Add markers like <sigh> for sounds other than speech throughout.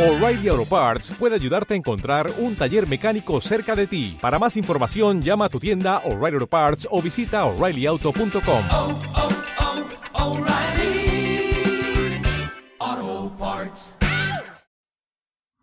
O'Reilly Auto Parts puede ayudarte a encontrar un taller mecánico cerca de ti. Para más información, llama a tu tienda O'Reilly Auto Parts o visita oreillyauto.com. oh, oh, Parts.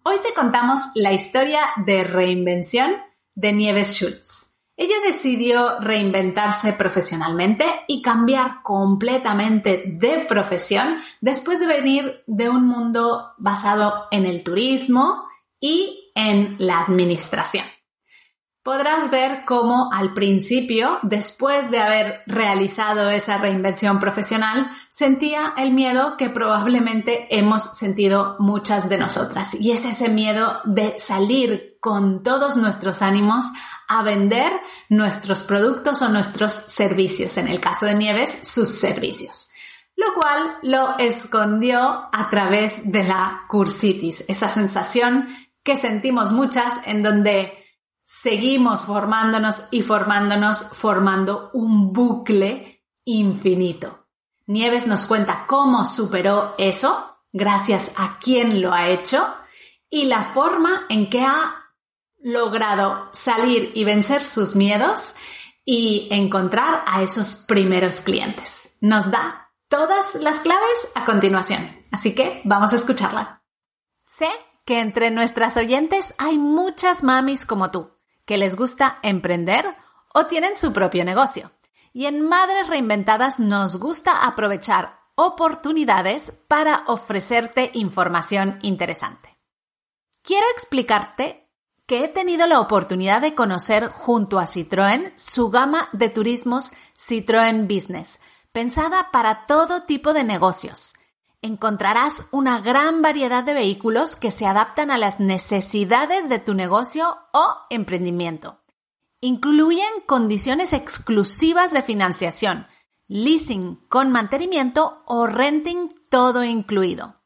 Hoy te contamos la historia de reinvención de Nieves Schultz. Ella decidió reinventarse profesionalmente y cambiar completamente de profesión después de venir de un mundo basado en el turismo y en la administración. Podrás ver cómo al principio, después de haber realizado esa reinvención profesional, sentía el miedo que probablemente hemos sentido muchas de nosotras. Y es ese miedo de salir con todos nuestros ánimos a vender nuestros productos o nuestros servicios. En el caso de Nieves, sus servicios. Lo cual lo escondió a través de la cursitis, esa sensación que sentimos muchas en donde seguimos formándonos y formándonos formando un bucle infinito. Nieves nos cuenta cómo superó eso, gracias a quién lo ha hecho y la forma en que ha logrado salir y vencer sus miedos y encontrar a esos primeros clientes. Nos da todas las claves a continuación, así que vamos a escucharla. Sé que entre nuestras oyentes hay muchas mamis como tú que les gusta emprender o tienen su propio negocio. Y en Madres Reinventadas nos gusta aprovechar oportunidades para ofrecerte información interesante. Quiero explicarte que he tenido la oportunidad de conocer junto a Citroën su gama de turismos Citroën Business, pensada para todo tipo de negocios. Encontrarás una gran variedad de vehículos que se adaptan a las necesidades de tu negocio o emprendimiento. Incluyen condiciones exclusivas de financiación, leasing con mantenimiento o renting todo incluido.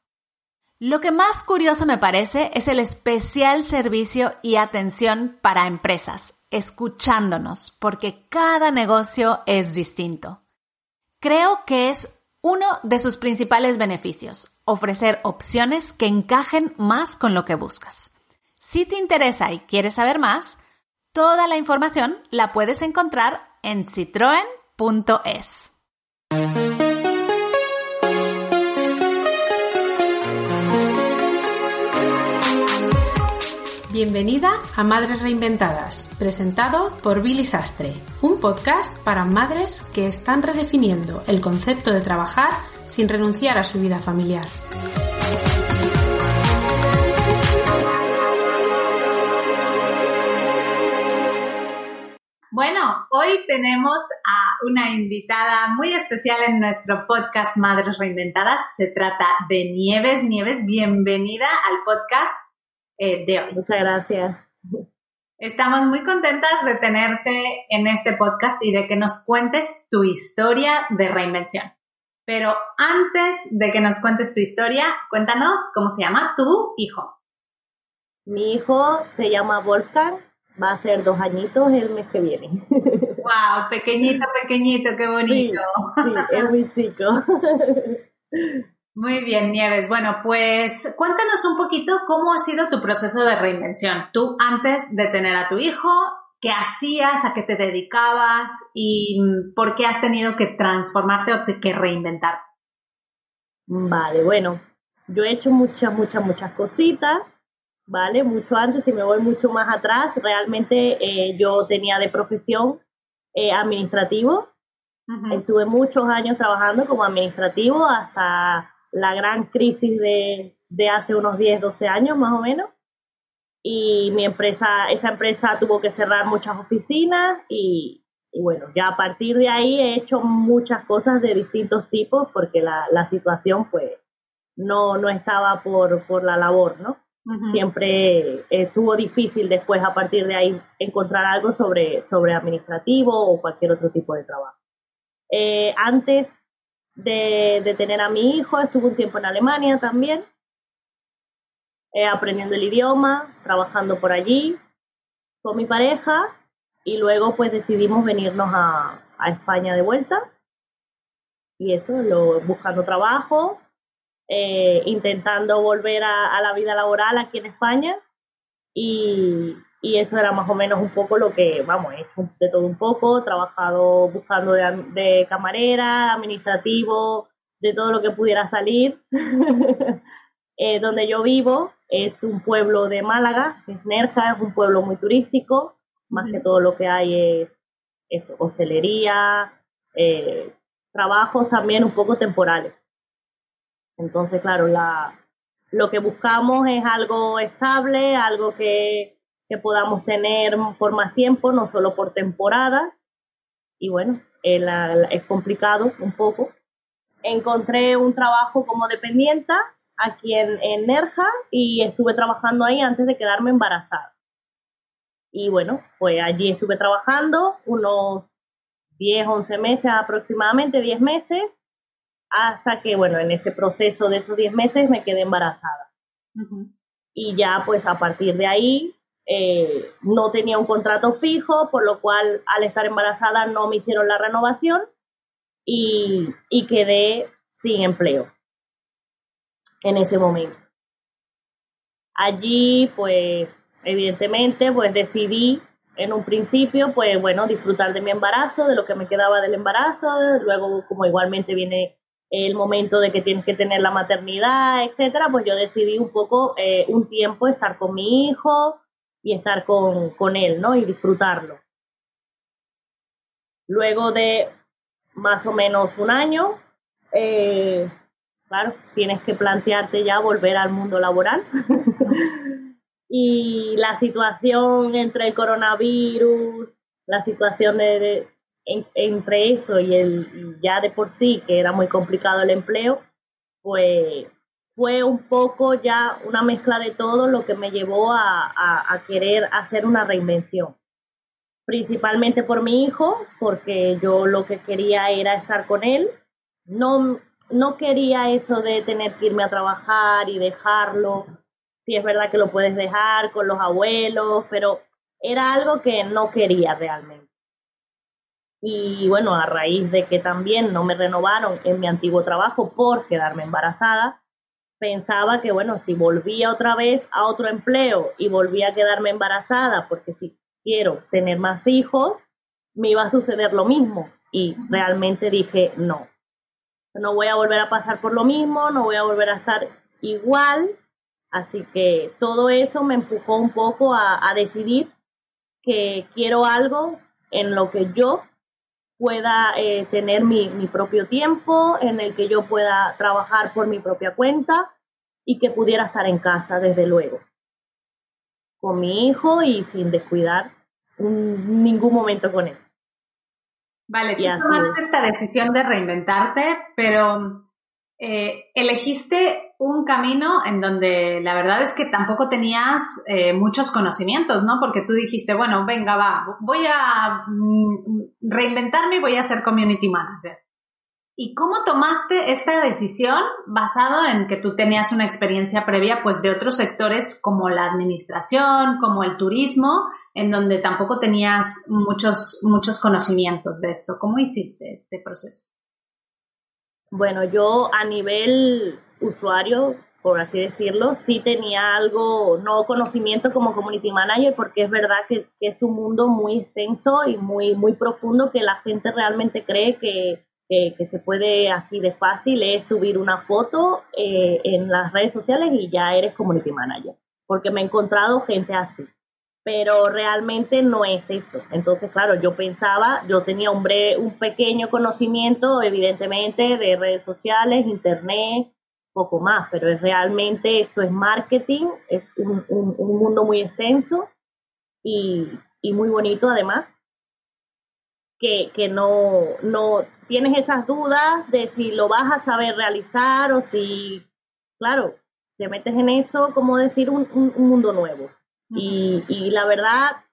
Lo que más curioso me parece es el especial servicio y atención para empresas, escuchándonos, porque cada negocio es distinto. Creo que es uno de sus principales beneficios, ofrecer opciones que encajen más con lo que buscas. Si te interesa y quieres saber más, toda la información la puedes encontrar en citroen.es. Bienvenida a Madres Reinventadas, presentado por Billy Sastre, un podcast para madres que están redefiniendo el concepto de trabajar sin renunciar a su vida familiar. Bueno, hoy tenemos a una invitada muy especial en nuestro podcast Madres Reinventadas. Se trata de Nieves. Nieves, bienvenida al podcast eh, de hoy. Muchas gracias. Estamos muy contentas de tenerte en este podcast y de que nos cuentes tu historia de reinvención. Pero antes de que nos cuentes tu historia, cuéntanos cómo se llama tu hijo. Mi hijo se llama Wolfgang, va a ser dos añitos el mes que viene. <laughs> Wow, pequeñito, pequeñito, qué bonito. Sí, sí es muy chico. <laughs> Muy bien, Nieves. Bueno, pues cuéntanos un poquito cómo ha sido tu proceso de reinvención. Tú antes de tener a tu hijo, ¿qué hacías? ¿A qué te dedicabas? ¿Y por qué has tenido que transformarte o que reinventar? Vale, bueno, yo he hecho muchas, muchas, muchas cositas, ¿vale? Mucho antes, si me voy mucho más atrás, realmente eh, yo tenía de profesión eh, administrativo. Estuve muchos años trabajando como administrativo hasta la gran crisis de, de hace unos 10, 12 años más o menos. Y mi empresa, esa empresa tuvo que cerrar muchas oficinas y, y bueno, ya a partir de ahí he hecho muchas cosas de distintos tipos porque la, la situación pues no, no estaba por, por la labor, ¿no? Siempre estuvo difícil después a partir de ahí encontrar algo sobre, sobre administrativo o cualquier otro tipo de trabajo. Eh, antes de, tener a mi hijo, estuve un tiempo en Alemania también, eh, aprendiendo el idioma, trabajando por allí con mi pareja y luego pues decidimos venirnos a, a España de vuelta. Y eso, lo, buscando trabajo, eh, intentando volver a, la vida laboral aquí en España y, y, eso era más o menos un poco lo que, vamos, he hecho de todo un poco, trabajado buscando de, de camarera, administrativo, de todo lo que pudiera salir. <laughs> eh, donde yo vivo es un pueblo de Málaga, es Nerja, es un pueblo muy turístico, más que todo lo que hay es, es hostelería, eh, trabajos también un poco temporales. Entonces, claro, la, lo que buscamos es algo estable, algo que, que podamos tener por más tiempo, no solo por temporada. Y bueno, es, es complicado un poco. Encontré un trabajo como dependienta aquí en, en Nerja y estuve trabajando ahí antes de quedarme embarazada. Y bueno, pues allí estuve trabajando unos 10, 11 meses aproximadamente, 10 meses, hasta que, bueno, en ese proceso de esos 10 meses me quedé embarazada. Y ya, pues a partir de ahí, eh, no tenía un contrato fijo, por lo cual al estar embarazada no me hicieron la renovación y, quedé sin empleo en ese momento. Allí, pues, evidentemente, pues decidí en un principio, pues bueno, disfrutar de mi embarazo, de lo que me quedaba del embarazo, luego como igualmente viene el momento de que tienes que tener la maternidad, etcétera, pues yo decidí un poco eh, un tiempo estar con mi hijo y estar con, con él, ¿no? Y disfrutarlo. Luego de más o menos un año, eh, claro, tienes que plantearte ya volver al mundo laboral. <laughs> y la situación entre el coronavirus, la situación de, entre eso y el ya de por sí que era muy complicado el empleo, pues fue un poco ya una mezcla de todo lo que me llevó a, a querer hacer una reinvención. Principalmente por mi hijo, porque yo lo que quería era estar con él. No, no quería eso de tener que irme a trabajar y dejarlo. Sí, es verdad que lo puedes dejar con los abuelos, pero era algo que no quería realmente. Y bueno, a raíz de que también no me renovaron en mi antiguo trabajo por quedarme embarazada, pensaba que bueno, si volvía otra vez a otro empleo y volvía a quedarme embarazada, porque si quiero tener más hijos, me iba a suceder lo mismo. Y realmente dije, no, no voy a volver a pasar por lo mismo, no voy a volver a estar igual. Así que todo eso me empujó un poco a, a decidir que quiero algo en lo que yo pueda eh, tener mi, mi propio tiempo, en el que yo pueda trabajar por mi propia cuenta y que pudiera estar en casa, desde luego, con mi hijo y sin descuidar ningún momento con él. Vale, tú tomaste esta decisión de reinventarte, pero eh, elegiste un camino en donde la verdad es que tampoco tenías eh, muchos conocimientos, ¿no? Porque tú dijiste, bueno, venga, va, voy a mm, reinventarme y voy a ser community manager. ¿Y cómo tomaste esta decisión basado en que tú tenías una experiencia previa pues de otros sectores como la administración, como el turismo, en donde tampoco tenías muchos muchos conocimientos de esto? ¿Cómo hiciste este proceso? Bueno, yo a nivel usuario, por así decirlo, sí tenía algo, no conocimiento como community manager, porque es verdad que, que es un mundo muy extenso y muy, muy profundo que la gente realmente cree que que, se puede así de fácil es subir una foto eh, en las redes sociales y ya eres community manager, porque me he encontrado gente así, pero realmente no es eso. Entonces, claro, yo pensaba, yo tenía un, un pequeño conocimiento, evidentemente, de redes sociales, internet, poco más, pero es realmente esto es marketing, es un, un, un mundo muy extenso y, y muy bonito además que, que no, no tienes esas dudas de si lo vas a saber realizar o si, claro, te metes en eso, como decir, un, un, mundo nuevo. Y, y la verdad,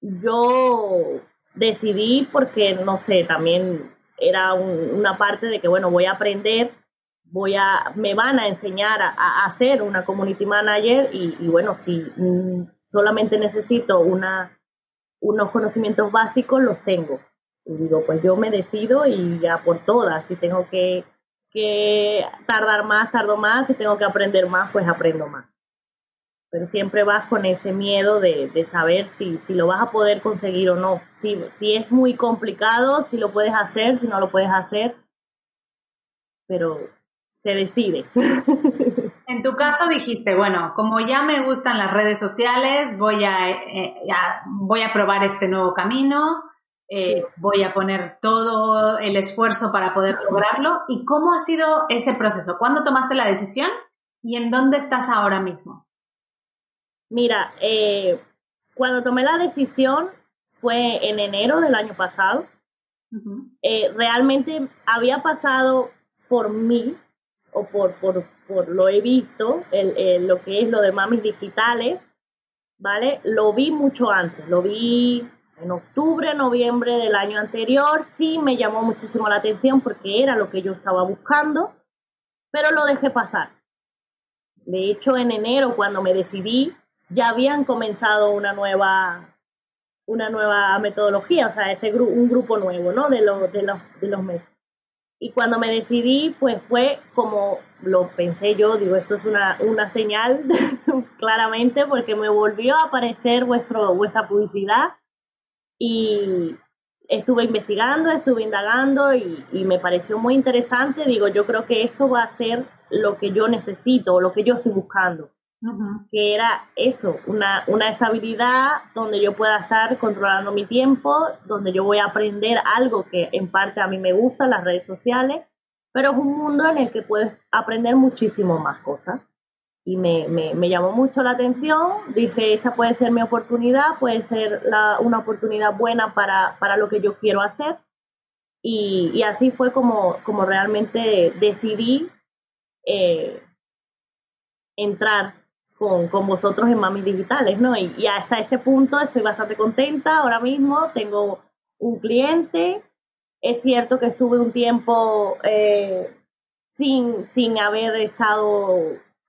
yo decidí porque, no sé, también era una parte de que, bueno, voy a aprender, voy a, me van a enseñar a, a hacer una community manager y, y bueno, si mm, solamente necesito una unos conocimientos básicos los tengo. Y digo, pues yo me decido y ya por todas. Si tengo que, que tardar más, tardo más, si tengo que aprender más, pues aprendo más. Pero siempre vas con ese miedo de, de saber si, si lo vas a poder conseguir o no. Si, si es muy complicado, si lo puedes hacer, si no lo puedes hacer. Pero se decide. <laughs> En tu caso dijiste, bueno, como ya me gustan las redes sociales, voy a, eh, a- voy a probar este nuevo camino, eh, voy a poner todo el esfuerzo para poder lograrlo. ¿Y cómo ha sido ese proceso? ¿Cuándo tomaste la decisión y en dónde estás ahora mismo? Mira, eh, cuando tomé la decisión fue en enero del año pasado. Eh, realmente había pasado por mí o por, por, por lo he visto, el, el- lo que es lo de mamis digitales, ¿vale? Lo vi mucho antes, lo vi en octubre, noviembre del año anterior, sí me llamó muchísimo la atención porque era lo que yo estaba buscando, pero lo dejé pasar. De hecho, en enero, cuando me decidí, ya habían comenzado una nueva una nueva metodología, o sea, ese un grupo nuevo, ¿no? De los de los de los meses. Y cuando me decidí, pues fue como lo pensé yo, digo, esto es una una señal <laughs> claramente porque me volvió a aparecer vuestro vuestra publicidad y estuve investigando, estuve indagando y me pareció muy interesante. Digo, yo creo que esto va a ser lo que yo necesito, lo que yo estoy buscando Que era eso, una, una estabilidad donde yo pueda estar controlando mi tiempo, donde yo voy a aprender algo que en parte a mí me gusta, las redes sociales, pero es un mundo en el que puedes aprender muchísimo más cosas. Y me, me, me llamó mucho la atención, dije, esta puede ser mi oportunidad, puede ser la, una oportunidad buena para, para lo que yo quiero hacer. Y, y así fue como, como realmente decidí eh, entrar con, con vosotros en Mami Digitales, ¿no? Y, y hasta este punto estoy bastante contenta ahora mismo, tengo un cliente, es cierto que estuve un tiempo eh, sin, sin haber estado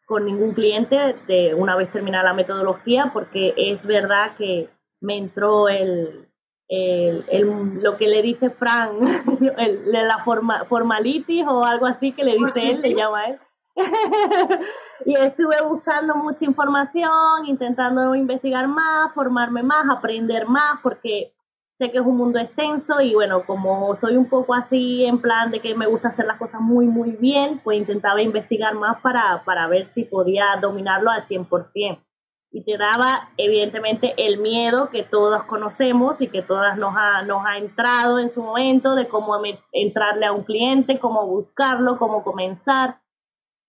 con ningún cliente de una vez terminada la metodología, porque es verdad que me entró el, el, el- lo que le dice Fran, <laughs> el, la forma, formalitis o algo así que le dice él, le llama él. <laughs> y estuve buscando mucha información, intentando investigar más, formarme más, aprender más, porque sé que es un mundo extenso y bueno, como soy un poco así en plan de que me gusta hacer las cosas muy, muy bien, pues intentaba investigar más para, para ver si podía dominarlo al 100%. Y te daba, evidentemente, el miedo que todos conocemos y que todas nos ha, nos ha entrado en su momento de cómo entrarle a un cliente, cómo buscarlo, cómo comenzar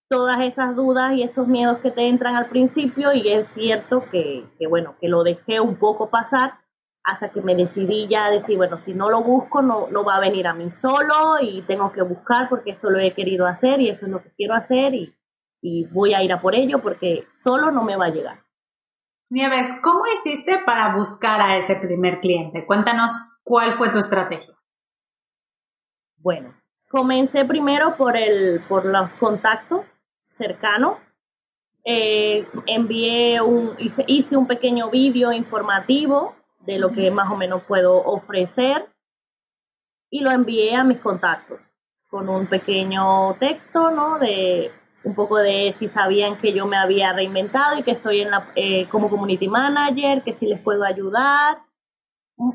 todas esas dudas y esos miedos que te entran al principio y es cierto que, que bueno, que lo dejé un poco pasar hasta que me decidí ya a decir, bueno, si no lo busco no, no va a venir a mí solo y tengo que buscar porque esto lo he querido hacer y eso es lo que quiero hacer y, y voy a ir a por ello porque solo no me va a llegar. Nieves, ¿cómo hiciste para buscar a ese primer cliente? Cuéntanos cuál fue tu estrategia. Bueno, comencé primero por el, por los contactos cercanos. Eh, envié un, hice, hice un pequeño vídeo informativo de lo que más o menos puedo ofrecer y lo envié a mis contactos con un pequeño texto, ¿no? De un poco de si sabían que yo me había reinventado y que estoy en la, eh, como community manager, que si les puedo ayudar.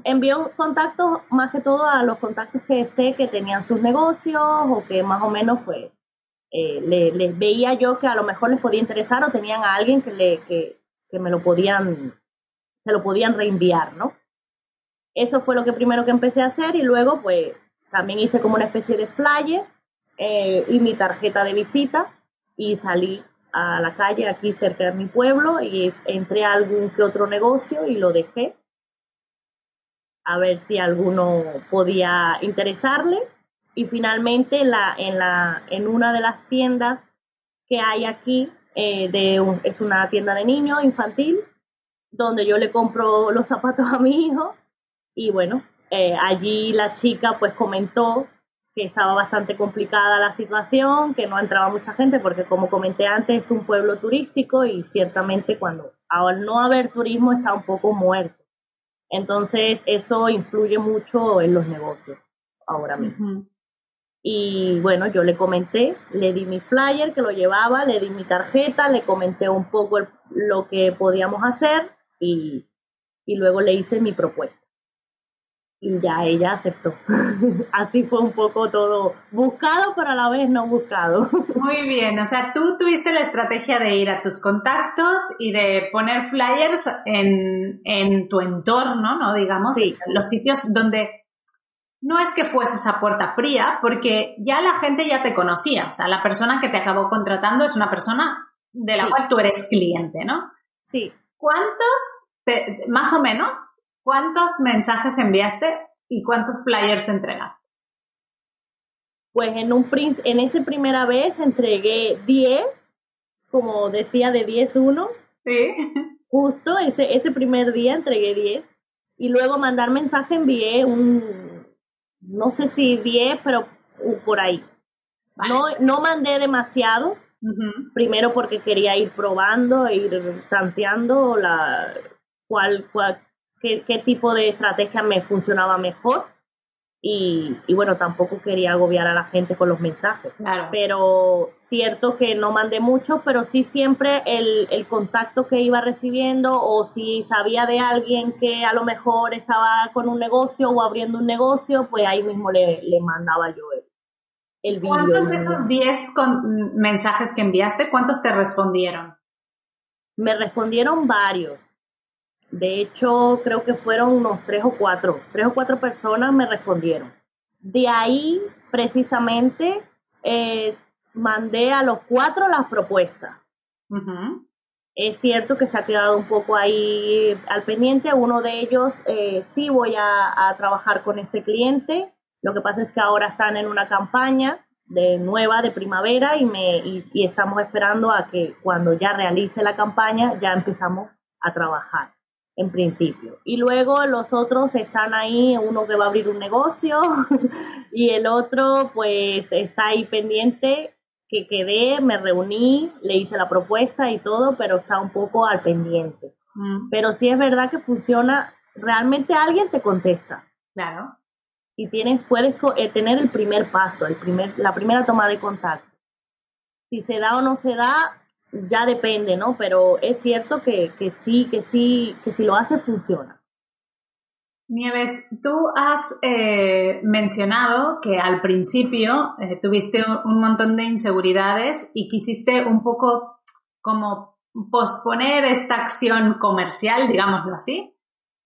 Envié un contacto más que todo a los contactos que sé que tenían sus negocios o que más o menos pues eh, le- les veía yo que a lo mejor les podía interesar o tenían a alguien que le que, que me lo podían se lo podían reenviar, ¿no? Eso fue lo que primero que empecé a hacer y luego pues también hice como una especie de flyer eh, y mi tarjeta de visita y salí a la calle aquí cerca de mi pueblo y entré a algún que otro negocio y lo dejé a ver si alguno podía interesarle y finalmente la, en, la, en una de las tiendas que hay aquí, eh, de es una tienda de niños infantil, donde yo le compro los zapatos a mi hijo y bueno, eh, allí la chica pues comentó que estaba bastante complicada la situación, que no entraba mucha gente porque como comenté antes es un pueblo turístico y ciertamente cuando al no haber turismo está un poco muerto. Entonces eso influye mucho en los negocios ahora mismo. Y bueno, yo le comenté, le di mi flyer que lo llevaba, le di mi tarjeta, le comenté un poco lo que podíamos hacer y, y luego le hice mi propuesta y ya ella aceptó. <laughs> Así fue un poco todo buscado, pero a la vez no buscado. <laughs> Muy bien, o sea, tú tuviste la estrategia de ir a tus contactos y de poner flyers en, en tu entorno, ¿no? Digamos, Sí. los sitios donde no es que fuese esa puerta fría, porque ya la gente ya te conocía, o sea, la persona que te acabó contratando es una persona de la Sí. cual tú eres cliente, ¿no? Sí, ¿Cuántos, te- más o menos, cuántos mensajes enviaste y cuántos flyers entregaste? pues en un en esa primera vez entregué 10, como decía de 10 uno, Sí. justo ese ese primer día entregué 10 y luego mandar mensaje envié un no sé si 10, pero uh, por ahí. Vale. No no mandé demasiado, primero porque quería ir probando, e ir tanteando la cuál, cuál qué, qué tipo de estrategia me funcionaba mejor y, y bueno, tampoco quería agobiar a la gente con los mensajes. Claro. Pero cierto que no mandé mucho, pero sí siempre el, el contacto que iba recibiendo o si sabía de alguien que a lo mejor estaba con un negocio o abriendo un negocio, pues ahí mismo le, le mandaba yo el, el vídeo. ¿Cuántos de esos 10 con- mensajes que enviaste, cuántos te respondieron? Me respondieron varios. De hecho, creo que fueron unos tres o cuatro. Tres o cuatro personas me respondieron. De ahí, precisamente, eh, mandé a los cuatro las propuestas. Es cierto que se ha quedado un poco ahí al pendiente. Uno de ellos eh, sí voy a, a trabajar con este cliente. Lo que pasa es que ahora están en una campaña de nueva de primavera y me y, y estamos esperando a que cuando ya realice la campaña ya empezamos a trabajar en principio. Y luego los otros están ahí, uno que va a abrir un negocio <laughs> y el otro pues está ahí pendiente que quedé, me reuní, le hice la propuesta y todo, pero está un poco al pendiente. Mm, Pero sí es verdad que funciona, realmente alguien te contesta Claro. y tienes puedes eh, tener el primer paso, el primer la primera toma de contacto. Si se da o no se da, ya depende, ¿no? Pero es cierto que, que sí, que sí, que si lo haces funciona. Nieves, tú has eh, mencionado que al principio eh, tuviste un montón de inseguridades y quisiste un poco como posponer esta acción comercial, digámoslo así,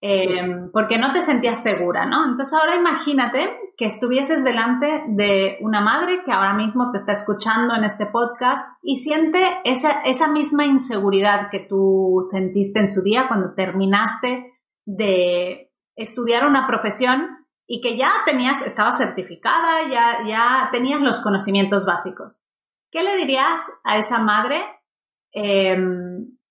eh, porque no te sentías segura, ¿no? Entonces ahora imagínate que estuvieses delante de una madre que ahora mismo te está escuchando en este podcast y siente esa, misma inseguridad que tú sentiste en su día cuando terminaste de estudiar una profesión y que ya tenías, estaba certificada, ya, ya tenías los conocimientos básicos. ¿Qué le dirías a esa madre eh,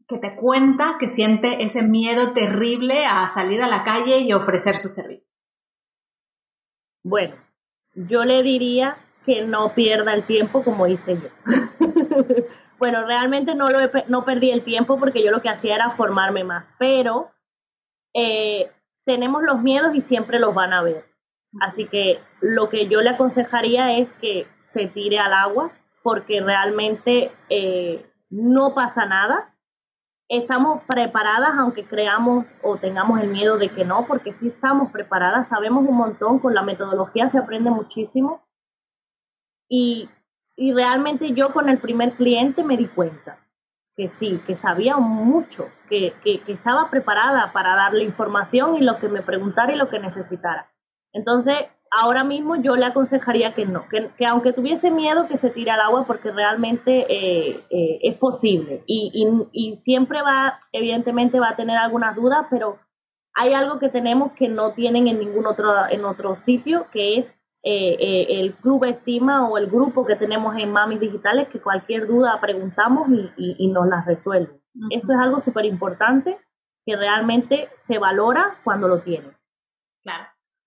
que te cuenta que siente ese miedo terrible a salir a la calle y ofrecer su servicio? Bueno, yo le diría que no pierda el tiempo como hice yo. <laughs> bueno, realmente no lo he no perdí el tiempo porque yo lo que hacía era formarme más, pero eh, tenemos los miedos y siempre los van a ver. Así que lo que yo le aconsejaría es que se tire al agua porque realmente eh, no pasa nada. Estamos preparadas, aunque creamos o tengamos el miedo de que no, porque sí estamos preparadas, sabemos un montón, con la metodología se aprende muchísimo. Y, y realmente yo con el primer cliente me di cuenta que sí, que sabía mucho, que, que, que estaba preparada para darle información y lo que me preguntara y lo que necesitara. Entonces, ahora mismo yo le aconsejaría que no, que, que aunque tuviese miedo que se tire al agua porque realmente eh, eh, es posible y, y, y siempre va, evidentemente va a tener algunas dudas, pero hay algo que tenemos que no tienen en ningún otro, en otro sitio, que es eh, eh, el club estima o el grupo que tenemos en Mami Digitales, que cualquier duda preguntamos y, y, y nos las resuelven. Ujú. Eso es algo súper importante que realmente se valora cuando lo tienes.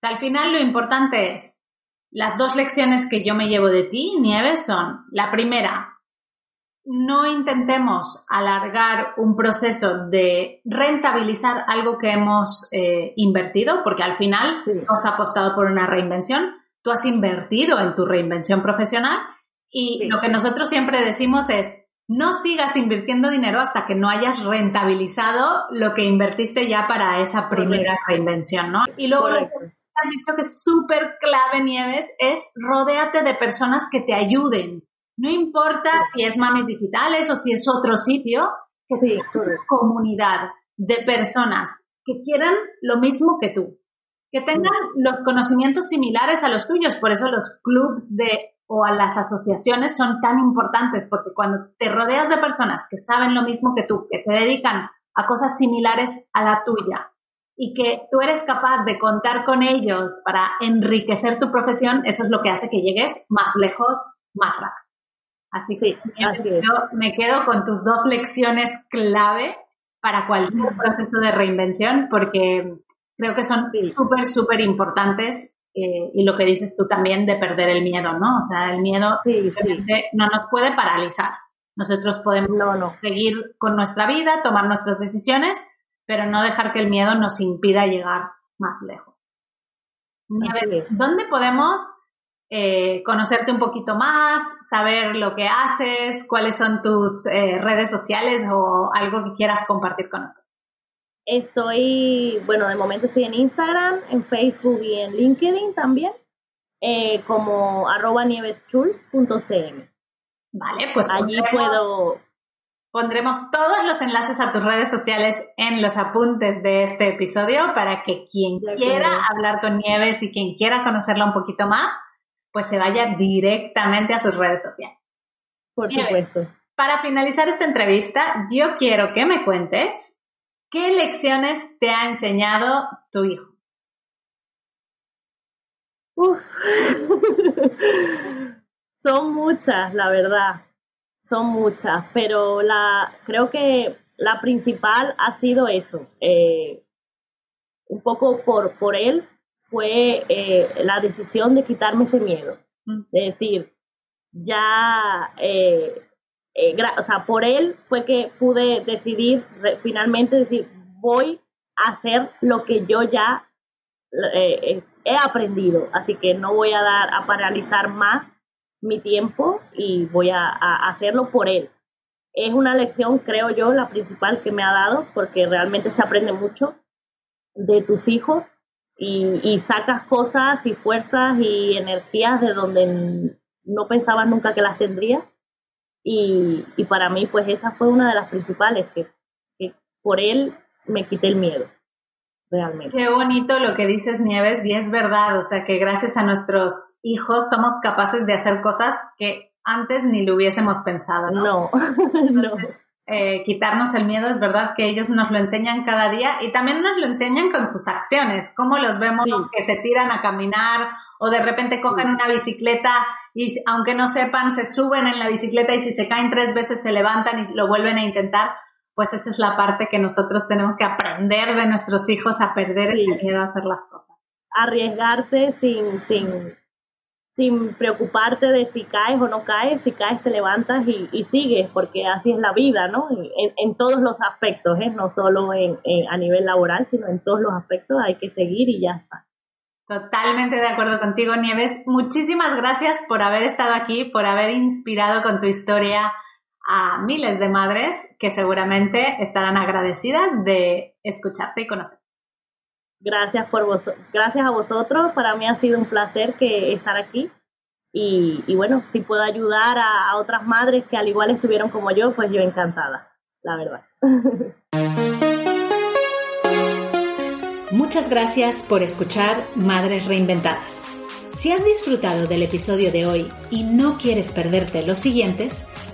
Sea, al final lo importante es, las dos lecciones que yo me llevo de ti, Nieves, son, la primera, no intentemos alargar un proceso de rentabilizar algo que hemos eh, invertido, porque al final Sí. hemos apostado por una reinvención. tú has invertido en tu reinvención profesional y Sí. lo que nosotros siempre decimos es, no sigas invirtiendo dinero hasta que no hayas rentabilizado lo que invertiste ya para esa primera reinvención, ¿no? Y luego Correcto. Has dicho que es súper clave, Nieves, es rodéate de personas que te ayuden. No importa si es Mamis Digitales o si es otro sitio, que Sí, una comunidad de personas que quieran lo mismo que tú, que tengan los conocimientos similares a los tuyos. Por eso los clubs de o a las asociaciones son tan importantes, porque cuando te rodeas de personas que saben lo mismo que tú, que se dedican a cosas similares a la tuya y que tú eres capaz de contar con ellos para enriquecer tu profesión, eso es lo que hace que llegues más lejos, más rápido. Así que Sí, así es. yo me quedo con tus dos lecciones clave para cualquier proceso de reinvención, porque creo que son Sí. súper, súper importantes. eh, y lo que dices tú también de perder el miedo, ¿no? O sea, el miedo Sí, no nos puede paralizar. Nosotros podemos No, no. seguir con nuestra vida, tomar nuestras decisiones, pero no dejar que el miedo nos impida llegar más lejos. Nieves. ¿dónde podemos eh, conocerte un poquito más, saber lo que haces, cuáles son tus eh, redes sociales o algo que quieras compartir con nosotros? Estoy, bueno, de momento estoy en Instagram, en Facebook y en LinkedIn también, eh, como arroba. Vale, pues Allí puedo, Pondremos todos los enlaces a tus redes sociales en los apuntes de este episodio para que quien De quiera hablar con Nieves y quien quiera conocerla un poquito más, pues se vaya directamente a sus redes sociales. por Nieves. supuesto. Para finalizar esta entrevista, yo quiero que me cuentes qué lecciones te ha enseñado tu hijo. <laughs> Son muchas, la verdad. Son muchas, pero la creo que la principal ha sido eso. eh, un poco por, por él fue eh, la decisión de quitarme ese miedo. Mm. De decir, ya, eh, eh, o sea, por él fue que pude decidir, finalmente decir, voy a hacer lo que yo ya eh, eh, he aprendido, así que no voy a dar a paralizar más mi tiempo y voy a, hacerlo por él. Es una lección, creo yo, la principal que me ha dado, porque realmente se aprende mucho de tus hijos y, sacas cosas y fuerzas y energías de donde no pensabas nunca que las tendrías. Y, y para mí, pues esa fue una de las principales, que, que por él me quité el miedo, realmente. Qué bonito lo que dices, Nieves, y es verdad, o sea que gracias a nuestros hijos somos capaces de hacer cosas que antes ni lo hubiésemos pensado, ¿no? No, <laughs> no. eh, quitarnos el miedo, es verdad que ellos nos lo enseñan cada día y también nos lo enseñan con sus acciones, cómo los vemos Sí. que se tiran a caminar o de repente cogen Sí. una bicicleta y aunque no sepan, se suben en la bicicleta y si se caen tres veces se levantan y lo vuelven a intentar, pues esa es la parte que nosotros tenemos que aprender de nuestros hijos a perder Sí. el miedo a hacer las cosas. arriesgarse sin, sin, sin preocuparte de si caes o no caes, si caes te levantas y, y sigues, porque así es la vida, ¿no? En, en todos los aspectos, ¿eh? No solo en, en- a nivel laboral, sino en todos los aspectos hay que seguir y ya está. Totalmente de acuerdo contigo, Nieves. Muchísimas gracias por haber estado aquí, por haber inspirado con tu historia a miles de madres que seguramente estarán agradecidas de escucharte y conocerte. Gracias por vos, gracias a vosotros, para mí ha sido un placer que estar aquí y, y bueno, si puedo ayudar a, a otras madres que al igual estuvieron como yo, pues yo encantada, la verdad. <laughs> Muchas gracias por escuchar Madres Reinventadas. Si has disfrutado del episodio de hoy y no quieres perderte los siguientes,